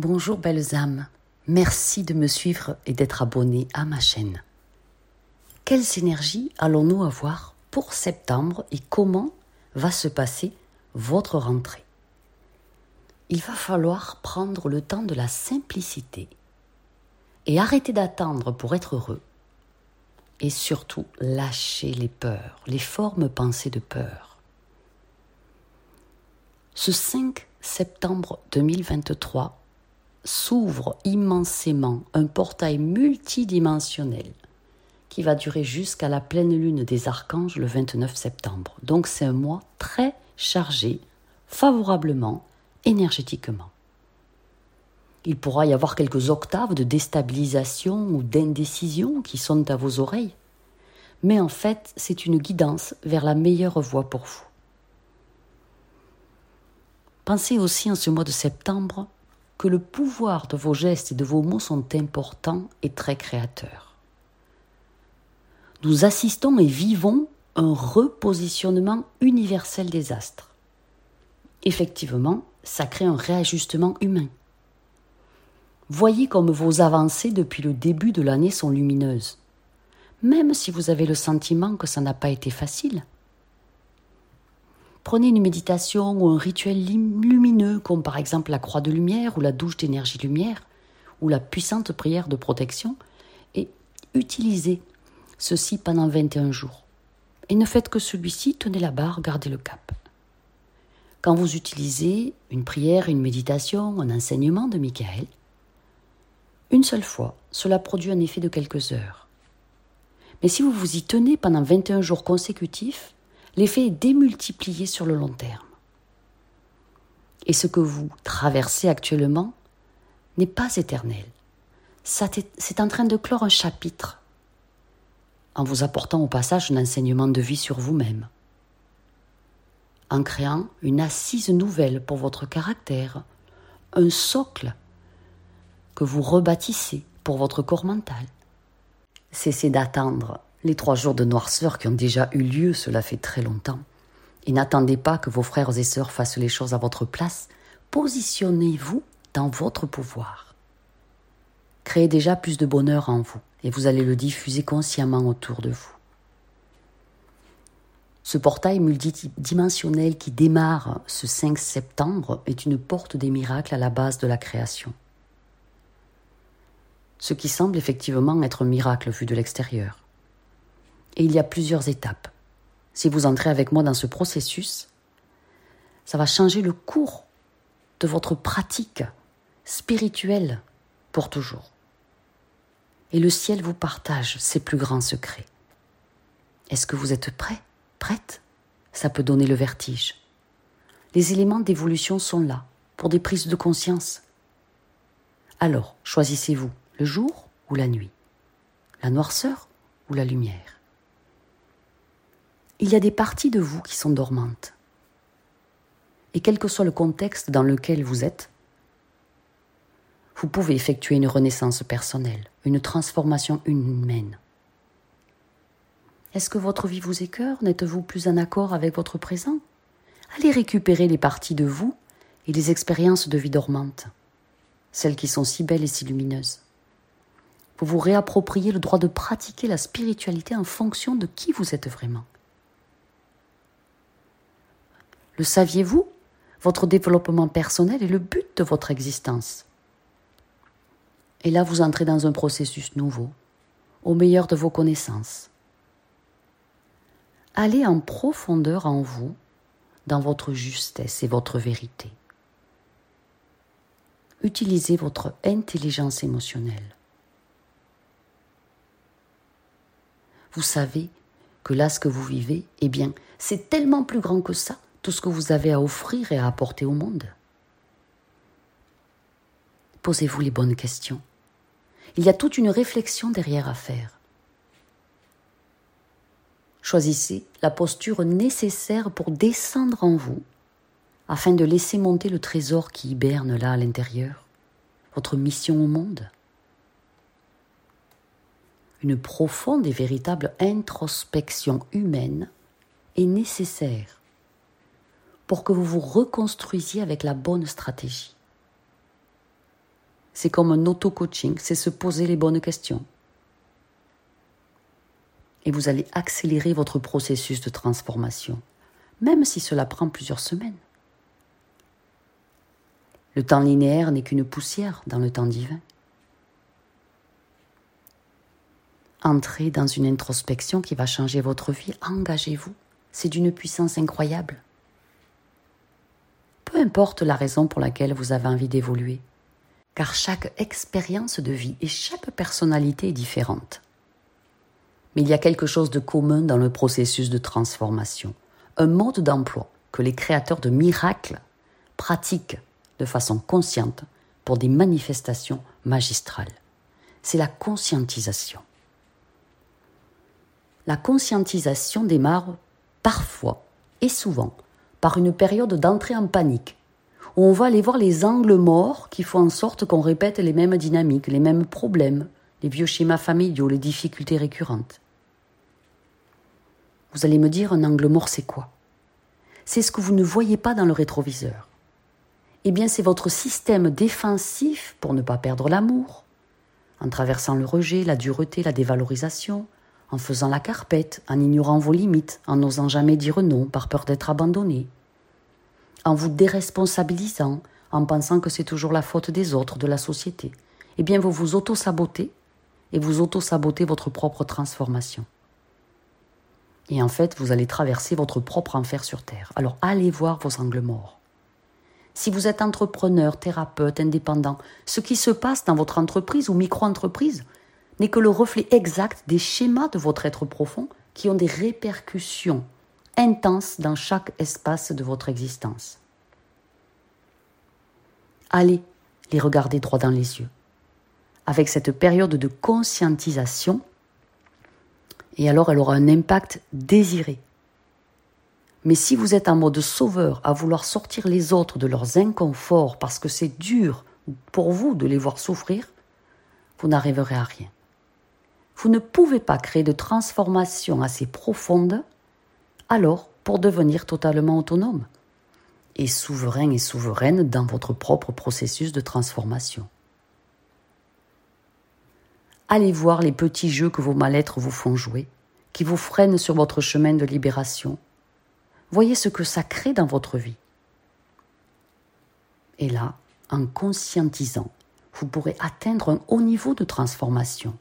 Bonjour belles âmes, merci de me suivre et d'être abonné à ma chaîne. Quelles énergies allons-nous avoir pour septembre et comment va se passer votre rentrée? Il va falloir prendre le temps de la simplicité et arrêter d'attendre pour être heureux et surtout lâcher les peurs, les formes pensées de peur. Ce 5 septembre 2023 s'ouvre immensément un portail multidimensionnel qui va durer jusqu'à la pleine lune des archanges le 29 septembre. Donc c'est un mois très chargé, favorablement, énergétiquement. Il pourra y avoir quelques octaves de déstabilisation ou d'indécision qui sonnent à vos oreilles. Mais en fait, c'est une guidance vers la meilleure voie pour vous. Pensez aussi en ce mois de septembre que le pouvoir de vos gestes et de vos mots sont importants et très créateurs. Nous assistons et vivons un repositionnement universel des astres. Effectivement, ça crée un réajustement humain. Voyez comme vos avancées depuis le début de l'année sont lumineuses, même si vous avez le sentiment que ça n'a pas été facile. Prenez une méditation ou un rituel lumineux, comme par exemple la croix de lumière ou la douche d'énergie lumière, ou la puissante prière de protection, et utilisez ceci pendant 21 jours. Et ne faites que celui-ci, tenez la barre, gardez le cap. Quand vous utilisez une prière, une méditation, un enseignement de Michael, une seule fois, cela produit un effet de quelques heures. Mais si vous vous y tenez pendant 21 jours consécutifs, l'effet est démultiplié sur le long terme. Et ce que vous traversez actuellement n'est pas éternel. C'est en train de clore un chapitre en vous apportant au passage un enseignement de vie sur vous-même, en créant une assise nouvelle pour votre caractère, un socle que vous rebâtissez pour votre corps mental. Cessez d'attendre les trois jours de noirceur qui ont déjà eu lieu, cela fait très longtemps. Et n'attendez pas que vos frères et sœurs fassent les choses à votre place. Positionnez-vous dans votre pouvoir. Créez déjà plus de bonheur en vous et vous allez le diffuser consciemment autour de vous. Ce portail multidimensionnel qui démarre ce 5 septembre est une porte des miracles à la base de la création ce qui semble effectivement être un miracle vu de l'extérieur. Et il y a plusieurs étapes. Si vous entrez avec moi dans ce processus, ça va changer le cours de votre pratique spirituelle pour toujours. Et le ciel vous partage ses plus grands secrets. Est-ce que vous êtes prêt Prête? Ça peut donner le vertige. Les éléments d'évolution sont là, pour des prises de conscience. Alors, choisissez-vous le jour ou la nuit, la noirceur ou la lumière? Il y a des parties de vous qui sont dormantes. Et quel que soit le contexte dans lequel vous êtes, vous pouvez effectuer une renaissance personnelle, une transformation humaine. Est-ce que votre vie vous écœure N'êtes-vous plus en accord avec votre présent? Allez récupérer les parties de vous et les expériences de vie dormantes, celles qui sont si belles et si lumineuses. Vous vous réappropriez le droit de pratiquer la spiritualité en fonction de qui vous êtes vraiment. Le saviez-vous? Votre développement personnel est le but de votre existence. Et là, vous entrez dans un processus nouveau, au meilleur de vos connaissances. Allez en profondeur en vous, dans votre justesse et votre vérité. Utilisez votre intelligence émotionnelle. vous savez que là, ce que vous vivez, eh bien, c'est tellement plus grand que ça, tout ce que vous avez à offrir et à apporter au monde. Posez-vous les bonnes questions. Il y a toute une réflexion derrière à faire. Choisissez la posture nécessaire pour descendre en vous, afin de laisser monter le trésor qui hiberne là à l'intérieur, votre mission au monde une profonde et véritable introspection humaine est nécessaire pour que vous vous reconstruisiez avec la bonne stratégie. C'est comme un auto-coaching, c'est se poser les bonnes questions. Et vous allez accélérer votre processus de transformation, même si cela prend plusieurs semaines. Le temps linéaire n'est qu'une poussière dans le temps divin. Entrez dans une introspection qui va changer votre vie. Engagez-vous. C'est d'une puissance incroyable. Importe la raison pour laquelle vous avez envie d'évoluer, car chaque expérience de vie et chaque personnalité est différente. Mais il y a quelque chose de commun dans le processus de transformation, un mode d'emploi que les créateurs de miracles pratiquent de façon consciente pour des manifestations magistrales. C'est la conscientisation. La conscientisation démarre parfois et souvent par une période d'entrée en panique, où on va aller voir les angles morts qui font en sorte qu'on répète les mêmes dynamiques, les mêmes problèmes, les vieux schémas familiaux, les difficultés récurrentes. Vous allez me dire, un angle mort, c'est quoi? C'est ce que vous ne voyez pas dans le rétroviseur. Eh bien, c'est votre système défensif pour ne pas perdre l'amour, en traversant le rejet, la dureté, la dévalorisation, en faisant la carpette, en ignorant vos limites, en n'osant jamais dire non par peur d'être abandonné, en vous déresponsabilisant, en pensant que c'est toujours la faute des autres, de la société, eh bien vous vous auto-sabotez et vous auto-sabotez votre propre transformation. Et en fait, vous allez traverser votre propre enfer sur Terre. Alors allez voir vos angles morts. Si vous êtes entrepreneur, thérapeute, indépendant, ce qui se passe dans votre entreprise ou micro-entreprise, n'est que le reflet exact des schémas de votre être profond qui ont des répercussions intenses dans chaque espace de votre existence. Allez les regarder droit dans les yeux. Avec cette période de conscientisation, et alors elle aura un impact désiré. Mais si vous êtes en mode sauveur à vouloir sortir les autres de leurs inconforts parce que c'est dur pour vous de les voir souffrir, vous n'arriverez à rien vous ne pouvez pas créer de transformation assez profonde alors pour devenir totalement autonome et souverain et souveraine dans votre propre processus de transformation. Allez voir les petits jeux que vos mal-êtres vous font jouer, qui vous freinent sur votre chemin de libération. Voyez ce que ça crée dans votre vie. Et là, en conscientisant, vous pourrez atteindre un haut niveau de transformation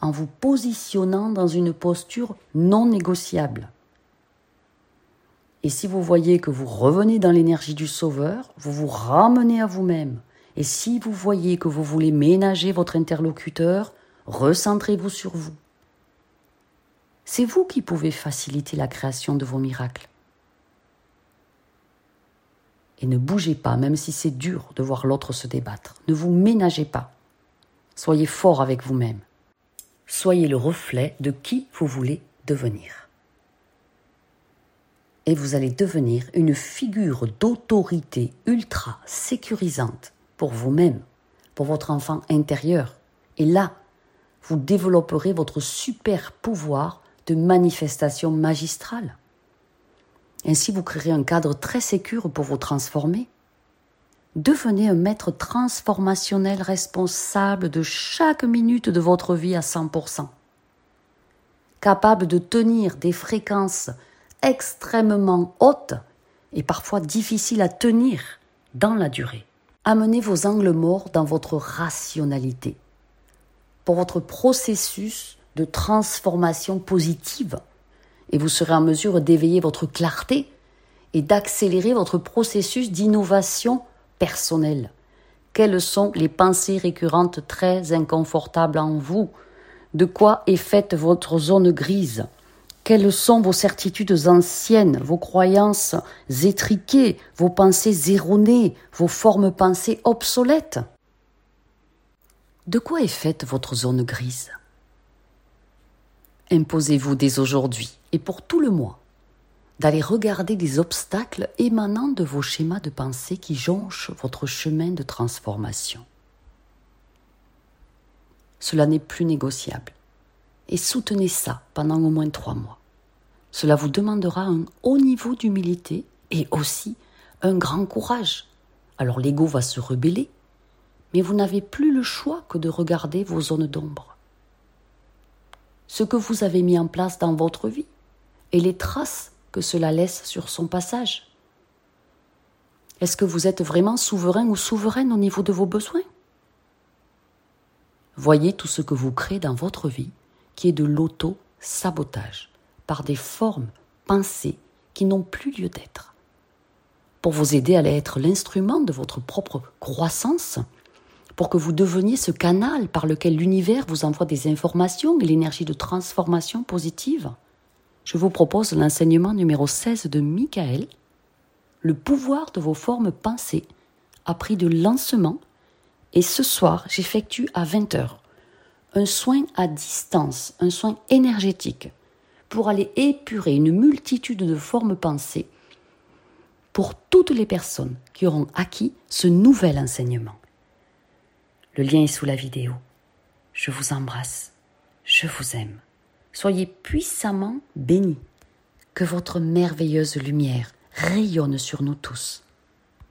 en vous positionnant dans une posture non négociable. Et si vous voyez que vous revenez dans l'énergie du Sauveur, vous vous ramenez à vous-même. Et si vous voyez que vous voulez ménager votre interlocuteur, recentrez-vous sur vous. C'est vous qui pouvez faciliter la création de vos miracles. Et ne bougez pas, même si c'est dur de voir l'autre se débattre. Ne vous ménagez pas. Soyez fort avec vous-même soyez le reflet de qui vous voulez devenir. Et vous allez devenir une figure d'autorité ultra sécurisante pour vous-même, pour votre enfant intérieur. Et là, vous développerez votre super pouvoir de manifestation magistrale. Ainsi, vous créerez un cadre très sécur pour vous transformer Devenez un maître transformationnel responsable de chaque minute de votre vie à 100%. Capable de tenir des fréquences extrêmement hautes et parfois difficiles à tenir dans la durée. Amenez vos angles morts dans votre rationalité pour votre processus de transformation positive et vous serez en mesure d'éveiller votre clarté et d'accélérer votre processus d'innovation personnel. Quelles sont les pensées récurrentes très inconfortables en vous? De quoi est faite votre zone grise? Quelles sont vos certitudes anciennes, vos croyances étriquées, vos pensées erronées, vos formes pensées obsolètes? De quoi est faite votre zone grise? Imposez-vous dès aujourd'hui et pour tout le mois d'aller regarder les obstacles émanant de vos schémas de pensée qui jonchent votre chemin de transformation. Cela n'est plus négociable. Et soutenez ça pendant au moins trois mois. Cela vous demandera un haut niveau d'humilité et aussi un grand courage, Alors l'ego va se rebeller, mais vous n'avez plus le choix que de regarder vos zones d'ombre. Ce que vous avez mis en place dans votre vie et les traces que cela laisse sur son passage. Est-ce que vous êtes vraiment souverain ou souveraine au niveau de vos besoins? Voyez tout ce que vous créez dans votre vie qui est de l'auto-sabotage par des formes pensées qui n'ont plus lieu d'être. Pour vous aider à être l'instrument de votre propre croissance, pour que vous deveniez ce canal par lequel l'univers vous envoie des informations et l'énergie de transformation positive, je vous propose l'enseignement numéro 16 de Michael, le pouvoir de vos formes pensées, appris de lancement, et ce soir j'effectue à 20h un soin à distance, un soin énergétique, pour aller épurer une multitude de formes pensées pour toutes les personnes qui auront acquis ce nouvel enseignement. Le lien est sous la vidéo. Je vous embrasse. Je vous aime. Soyez puissamment bénis. Que votre merveilleuse lumière rayonne sur nous tous.